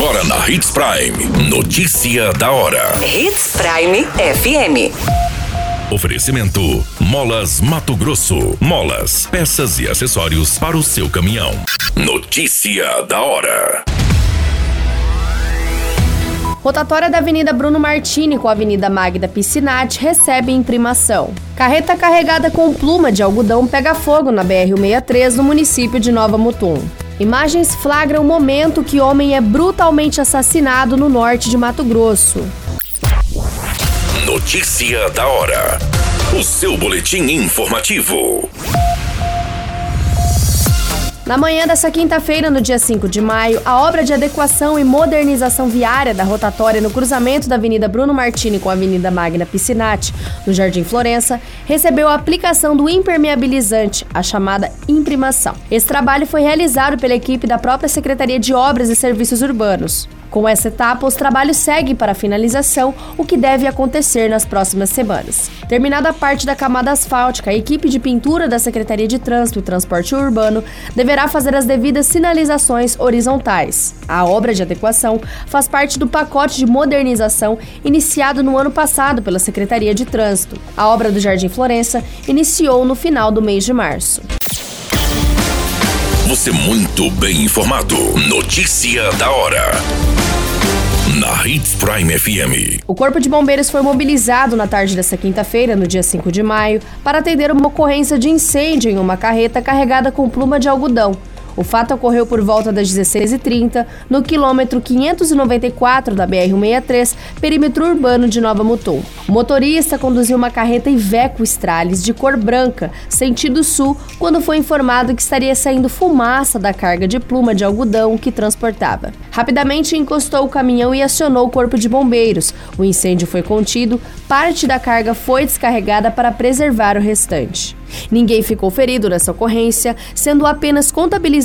Agora na Hits Prime. Notícia da hora. Hits Prime FM. Oferecimento: Molas Mato Grosso. Molas, peças e acessórios para o seu caminhão. Notícia da hora. Rotatória da Avenida Bruno Martini com a Avenida Magda Piscinati recebe imprimação. Carreta carregada com pluma de algodão pega fogo na BR-163 no município de Nova Mutum. Imagens flagram o momento que homem é brutalmente assassinado no norte de Mato Grosso. Notícia da hora. O seu boletim informativo. Na manhã dessa quinta-feira, no dia 5 de maio, a obra de adequação e modernização viária da rotatória no cruzamento da Avenida Bruno Martini com a Avenida Magna Piscinati, no Jardim Florença, recebeu a aplicação do impermeabilizante, a chamada imprimação. Esse trabalho foi realizado pela equipe da própria Secretaria de Obras e Serviços Urbanos. Com essa etapa, os trabalhos seguem para finalização, o que deve acontecer nas próximas semanas. Terminada a parte da camada asfáltica, a equipe de pintura da Secretaria de Trânsito e Transporte Urbano deverá fazer as devidas sinalizações horizontais. A obra de adequação faz parte do pacote de modernização iniciado no ano passado pela Secretaria de Trânsito. A obra do Jardim Florença iniciou no final do mês de março. Você muito bem informado. Notícia da hora. Na Hits Prime FM. O Corpo de Bombeiros foi mobilizado na tarde desta quinta-feira, no dia 5 de maio, para atender uma ocorrência de incêndio em uma carreta carregada com pluma de algodão. O fato ocorreu por volta das 16h30, no quilômetro 594 da BR-163, perímetro urbano de Nova Mutum. O motorista conduziu uma carreta Iveco Stralis de cor branca, sentido sul, quando foi informado que estaria saindo fumaça da carga de pluma de algodão que transportava. Rapidamente encostou o caminhão e acionou o corpo de bombeiros. O incêndio foi contido, parte da carga foi descarregada para preservar o restante. Ninguém ficou ferido nessa ocorrência, sendo apenas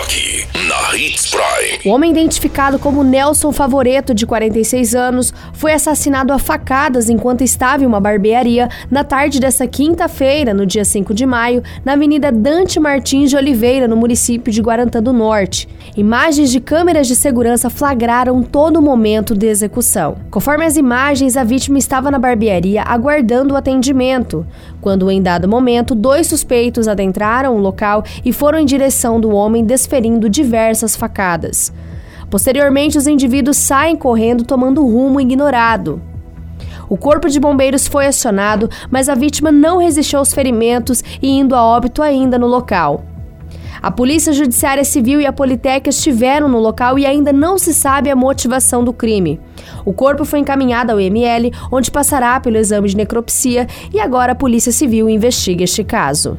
Na Hits Prime. O homem identificado como Nelson Favoreto, de 46 anos, foi assassinado a facadas enquanto estava em uma barbearia na tarde desta quinta-feira, no dia 5 de maio, na Avenida Dante Martins de Oliveira, no município de Guarantã do Norte. Imagens de câmeras de segurança flagraram todo o momento de execução. Conforme as imagens, a vítima estava na barbearia aguardando o atendimento, quando, em dado momento, dois suspeitos adentraram o local e foram em direção do homem desferindo diversas facadas. Posteriormente, os indivíduos saem correndo tomando rumo ignorado. O corpo de bombeiros foi acionado, mas a vítima não resistiu aos ferimentos e indo a óbito ainda no local. A Polícia Judiciária Civil e a Politec estiveram no local e ainda não se sabe a motivação do crime. O corpo foi encaminhado ao IML, onde passará pelo exame de necropsia e agora a Polícia Civil investiga este caso.